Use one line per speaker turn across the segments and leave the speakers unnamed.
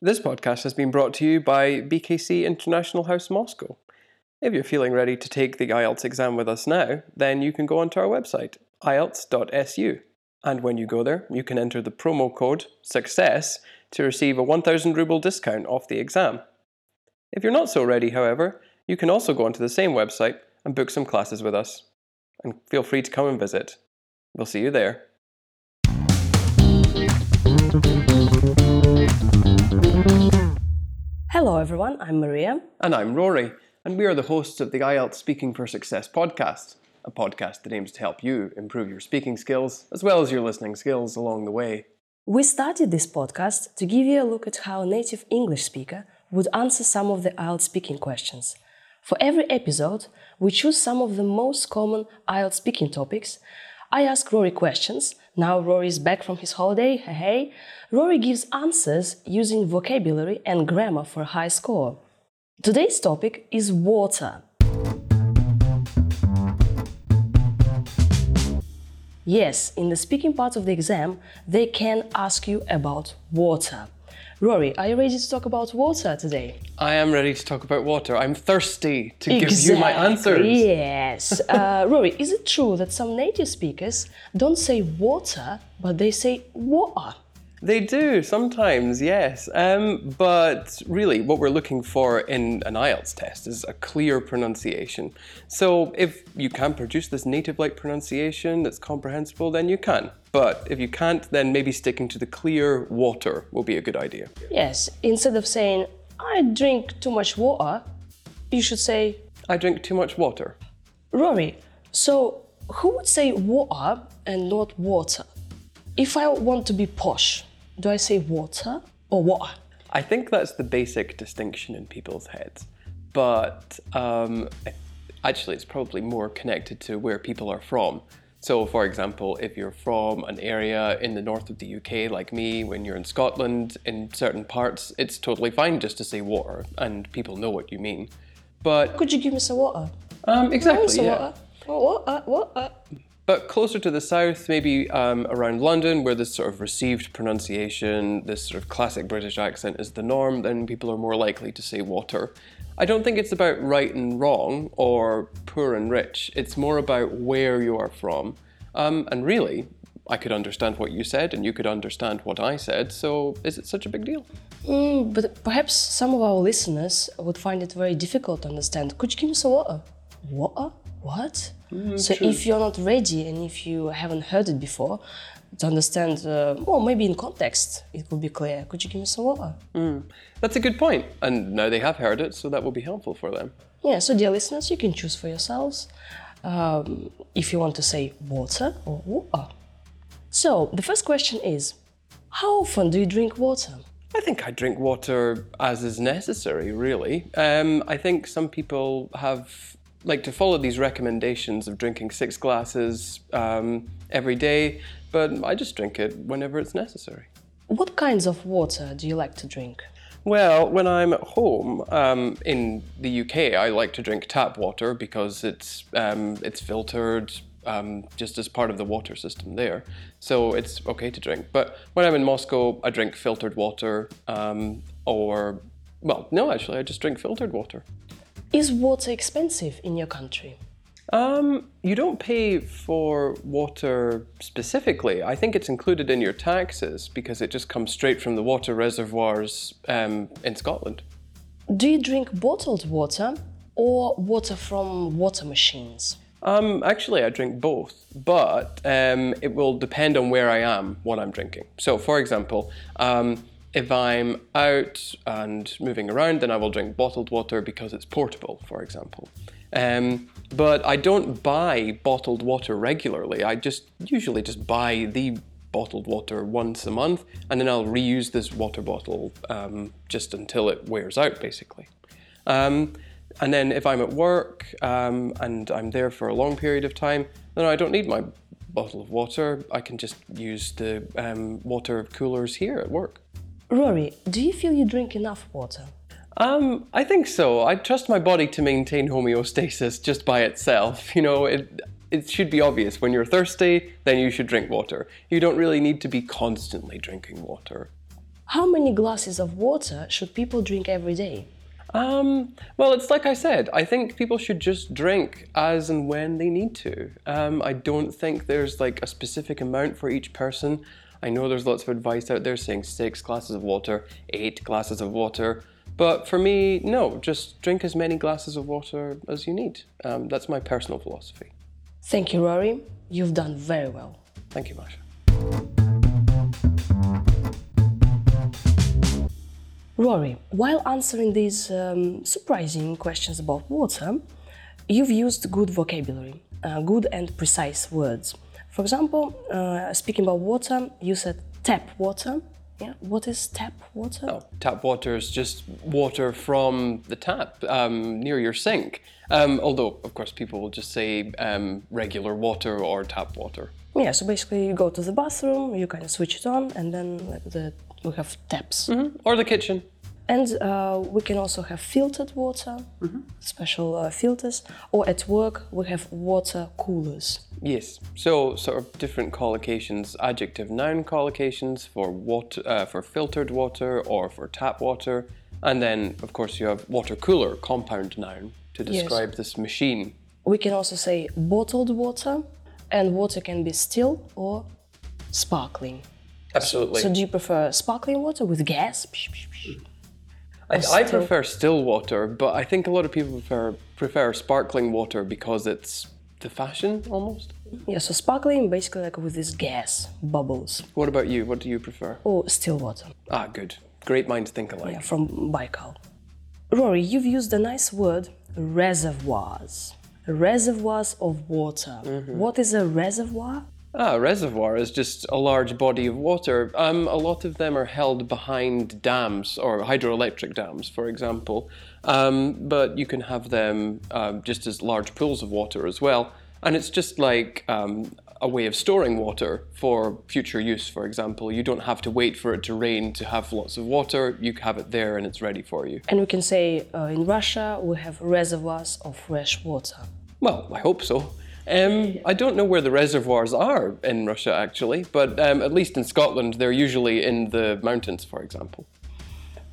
This podcast has been brought to you by BKC International House Moscow. If you're feeling ready to take the IELTS exam with us now, then you can go onto our website, ielts.su. And when you go there, you can enter the promo code SUCCESS to receive a 1000 ruble discount off the exam. If you're not so ready, however, you can also go onto the same website and book some classes with us. And feel free to come and visit. We'll see you there.
Hello, everyone. I'm Maria.
And I'm Rory, and we are the hosts of the IELTS Speaking for Success podcast, a podcast that aims to help you improve your speaking skills as well as your listening skills along the way.
We started this podcast to give you a look at how a native English speaker would answer some of the IELTS speaking questions. For every episode, we choose some of the most common IELTS speaking topics. I ask Rory questions. Now Rory is back from his holiday. Hey, hey. Rory gives answers using vocabulary and grammar for a high score. Today's topic is water. Yes, in the speaking part of the exam, they can ask you about water. Rory, are you ready to talk about water today?
I am ready to talk about water. I'm thirsty to give you my answers.
Yes. Uh, Rory, is it true that some native speakers don't say water, but they say water?
They do sometimes, yes. Um, but really, what we're looking for in an IELTS test is a clear pronunciation. So if you can produce this native like pronunciation that's comprehensible, then you can. But if you can't, then maybe sticking to the clear water will be a good idea.
Yes. Instead of saying, I drink too much water, you should say,
I drink too much water.
Rory, so who would say water and not water? If I want to be posh, do I say water or what?
I think that's the basic distinction in people's heads. But um, actually, it's probably more connected to where people are from. So, for example, if you're from an area in the north of the UK, like me, when you're in Scotland, in certain parts, it's totally fine just to say water, and people know what you mean. But
Could you give me some water?
um, exactly,
Some
yeah.
water. Water, water.
But closer to the south, maybe um, around London, where this sort of received pronunciation, this sort of classic British accent is the norm, then people are more likely to say water. I don't think it's about right and wrong or poor and rich. It's more about where you are from. Um, and really, I could understand what you said, and you could understand what I said. So, is it such a big deal?
Mm, but perhaps some of our listeners would find it very difficult to understand. Could you give me some water? Water? What? so if you're not ready and if you haven't heard it before, to understand, uh, well, maybe in context it would be clear. Could you give me some water?
That's a good point. And now they have heard it, so that will be helpful for them.
Yeah, so dear listeners, you can choose for yourselves um, if you want to say water or water. So the first question is, how often do you drink water?
I think I drink water as is necessary, really. Um, I think some people have like to follow these recommendations of drinking six glasses um, every day, but I just drink it whenever it's necessary.
What kinds of water do you like to drink?
Well, when I'm at home um, in the UK, I like to drink tap water because it's um, it's filtered um, just as part of the water system there, so it's okay to drink. But when I'm in Moscow, I drink filtered water, um, or well, no, actually, I just drink filtered water.
Is water expensive in your country?
Um, you don't pay for water specifically. I think it's included in your taxes because it just comes straight from the water reservoirs um, in Scotland.
Do you drink bottled water or water from water machines?
Um, actually, I drink both, but um, it will depend on where I am, what I'm drinking. So, for example, um, if I'm out and moving around, then I will drink bottled water because it's portable, for example. Um, but I don't buy bottled water regularly. I just usually just buy the bottled water once a month, and then I'll reuse this water bottle um, just until it wears out, basically. Um, and then if I'm at work um, and I'm there for a long period of time, then I don't need my bottle of water. I can just use the um, water coolers here at work.
Rory, do you feel you drink enough water?
Um, I think so. I trust my body to maintain homeostasis just by itself. You know, it it should be obvious when you're thirsty, then you should drink water. You don't really need to be constantly drinking water.
How many glasses of water should people drink every day?
Um, well, it's like I said, I think people should just drink as and when they need to. Um, I don't think there's like a specific amount for each person. I know there's lots of advice out there saying six glasses of water, eight glasses of water. But for me, no, just drink as many glasses of water as you need. Um, that's my personal philosophy.
Thank you, Rory. You've done very well.
Thank you, Masha.
Rory, while answering these um, surprising questions about water, you've used good vocabulary, uh, good and precise words. For example, uh, speaking about water, you said tap water. Yeah, what is tap water?
Oh, tap water is just water from the tap um, near your sink. Um, although, of course, people will just say um, regular water or tap water.
Yeah, so basically you go to the bathroom, you kind of switch it on, and then the, we have taps.
Or the kitchen.
And uh, we can also have filtered water, special uh, filters, or at work we have water coolers.
Yes. So, sort of different collocations, adjective noun collocations for water, uh, for filtered water or for tap water, and then of course you have water cooler, compound noun to
Yes.
describe this machine.
We can also say bottled water, and water can be still or sparkling.
Absolutely.
So, do you prefer sparkling water with gas? Psh, psh.
I, I prefer still water, but I think a lot of people prefer prefer sparkling water because it's the fashion almost.
Yeah, so sparkling basically like with this gas bubbles,
What about you? What do you prefer?
Oh, still water.
Ah, good. Great minds think alike.
Yeah, from Baikal. Rory, you've used a nice word, reservoirs. Reservoirs of water. What is a reservoir?
Ah, a reservoir is just a large body of water. Um, a lot of them are held behind dams or hydroelectric dams, for example. Um, but you can have them um, just as large pools of water as well. And it's just like um, a way of storing water for future use, for example. You don't have to wait for it to rain to have lots of water. You have it there and it's ready for you.
And we can say uh, in Russia we have reservoirs of fresh water.
Well, I hope so. Um, I don't know where the reservoirs are in Russia actually, but um, at least in Scotland, they're usually in the mountains, for example.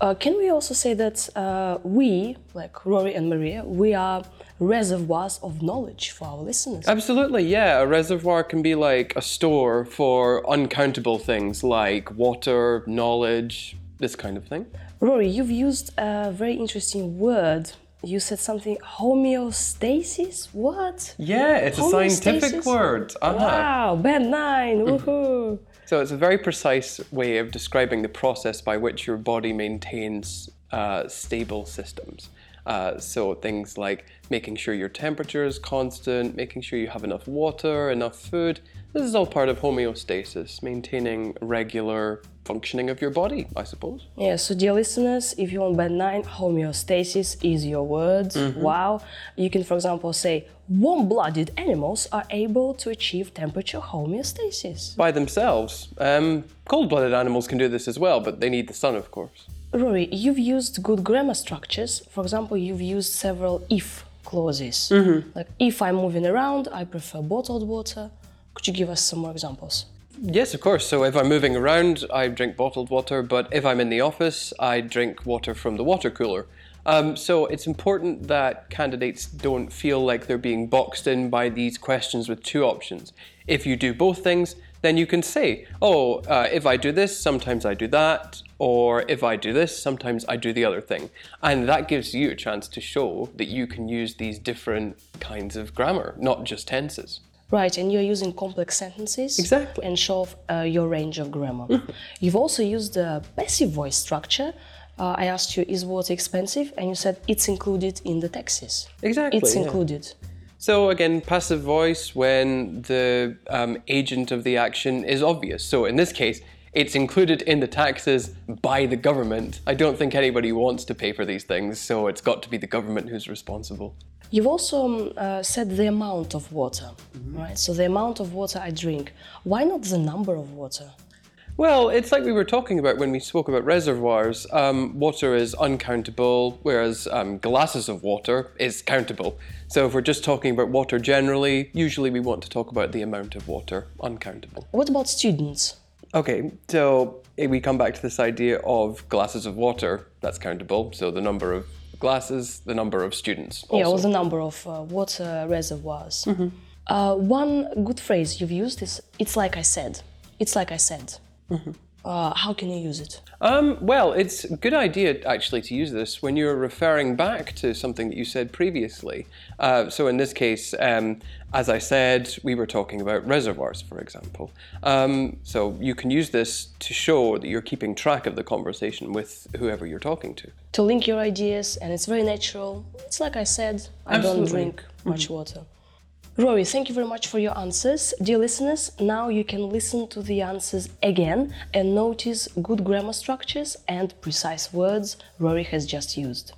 Uh, can we also say that uh, we, like Rory and Maria, we are reservoirs of knowledge for our listeners?
Absolutely, yeah. A reservoir can be like a store for uncountable things like water, knowledge, this kind of thing.
Rory, you've used a very interesting word. You said something homeostasis. What?
Yeah, it's a scientific word. Uh-huh.
Wow, band 9 Woohoo!
So it's a very precise way of describing the process by which your body maintains uh, stable systems. Uh, so things like making sure your temperature is constant, making sure you have enough water, enough food. This is all part of homeostasis, maintaining regular functioning of your body, I suppose.
Yeah, so dear listeners, if you want band 9, homeostasis is your word. Wow. You can, for example, say warm blooded animals are able to achieve temperature homeostasis.
By themselves, um, cold-blooded animals can do this as well, but they need the sun, of course.
Rory, you've used good grammar structures. For example, you've used several if clauses. Like, if I'm moving around, I prefer bottled water. Could you give us some more examples?
Yes, of course. So if I'm moving around, I drink bottled water, but if I'm in the office, I drink water from the water cooler. Um, so it's important that candidates don't feel like they're being boxed in by these questions with two options. If you do both things, then you can say, oh, uh, if I do this, sometimes I do that, or if I do this, sometimes I do the other thing. And that gives you a chance to show that you can use these different kinds of grammar, not just tenses.
Right, and you're using complex sentences
Exactly.
and show off uh, your range of grammar. You've also used the passive voice structure. Uh, I asked you, is water expensive? And you said it's included in the taxes.
Exactly.
It's
yeah. So again, passive voice when the um, agent of the action is obvious. So in this case, it's included in the taxes by the government. I don't think anybody wants to pay for these things, so it's got to be the government who's responsible.
You've also um, uh, said the amount of water, right? So the amount of water I drink. Why not the number of water?
Well, it's like we were talking about when we spoke about reservoirs. Um, water is uncountable, whereas um, glasses of water is countable. So if we're just talking about water generally, usually we want to talk about the amount of water, uncountable.
What about students?
Okay, so we come back to this idea of glasses of water. That's countable. So the number of glasses, the number of students.
Yeah,
also.
or the number of uh, water reservoirs. Uh, one good phrase you've used is "It's like I said." It's like I said. Uh, how can you use it?
Um, well, it's a good idea actually to use this when you're referring back to something that you said previously. Uh, so in this case, um, as I said, we were talking about reservoirs, for example. Um, so you can use this to show that you're keeping track of the conversation with whoever you're talking to.
To link your ideas, and it's very natural. It's like I said, I don't drink much water. Rory, thank you very much for your answers. Dear listeners, now you can listen to the answers again and notice good grammar structures and precise words Rory has just used.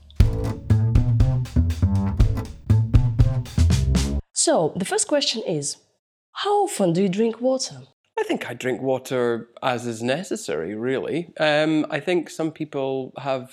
So, the first question is How often do you drink water?
I think I drink water as is necessary, really. Um, I think some people have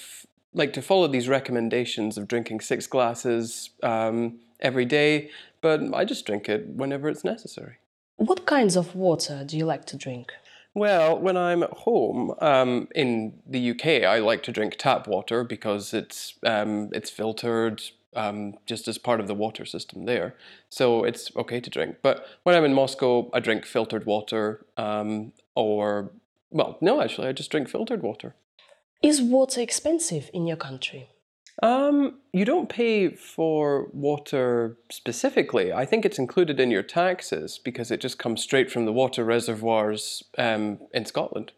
like to follow these recommendations of drinking six glasses um, every day, but I just drink it whenever it's necessary.
What kinds of water do you like to drink?
Well, when I'm at home um, in the UK, I like to drink tap water because it's um, it's filtered um, just as part of the water system there, so it's okay to drink. But when I'm in Moscow, I drink filtered water, um, or well, no, actually, I just drink filtered water.
Is water expensive in your country?
Um, you don't pay for water specifically. I think it's included in your taxes because it just comes straight from the water reservoirs um, in Scotland.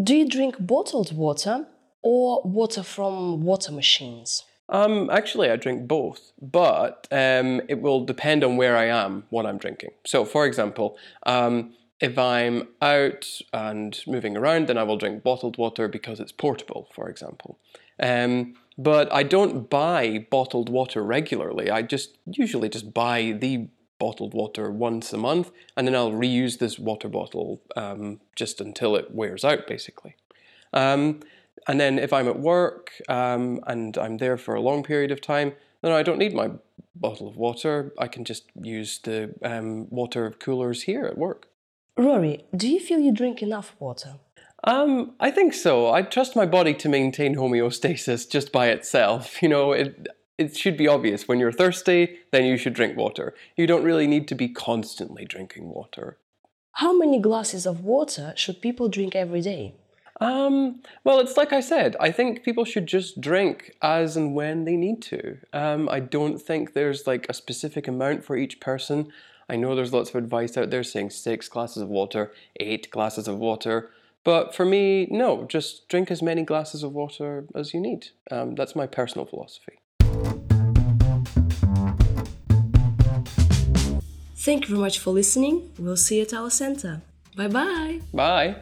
Do you drink bottled water or water from water machines?
Um, actually, I drink both, but um, it will depend on where I am, what I'm drinking. So, for example, um, if I'm out and moving around, then I will drink bottled water because it's portable, for example. Um, but I don't buy bottled water regularly. I just usually just buy the bottled water once a month, and then I'll reuse this water bottle um, just until it wears out, basically. Um, and then if I'm at work um, and I'm there for a long period of time, then I don't need my bottle of water. I can just use the um, water coolers here at work.
Rory, do you feel you drink enough water?
Um, I think so. I trust my body to maintain homeostasis just by itself. You know, it it should be obvious when you're thirsty, then you should drink water. You don't really need to be constantly drinking water.
How many glasses of water should people drink every day?
Um, well, it's like I said, I think people should just drink as and when they need to. Um, I don't think there's like a specific amount for each person. I know there's lots of advice out there saying six glasses of water, eight glasses of water. But for me, no, just drink as many glasses of water as you need. Um, that's my personal philosophy.
Thank you very much for listening. We'll see you at our center. Bye bye.
Bye.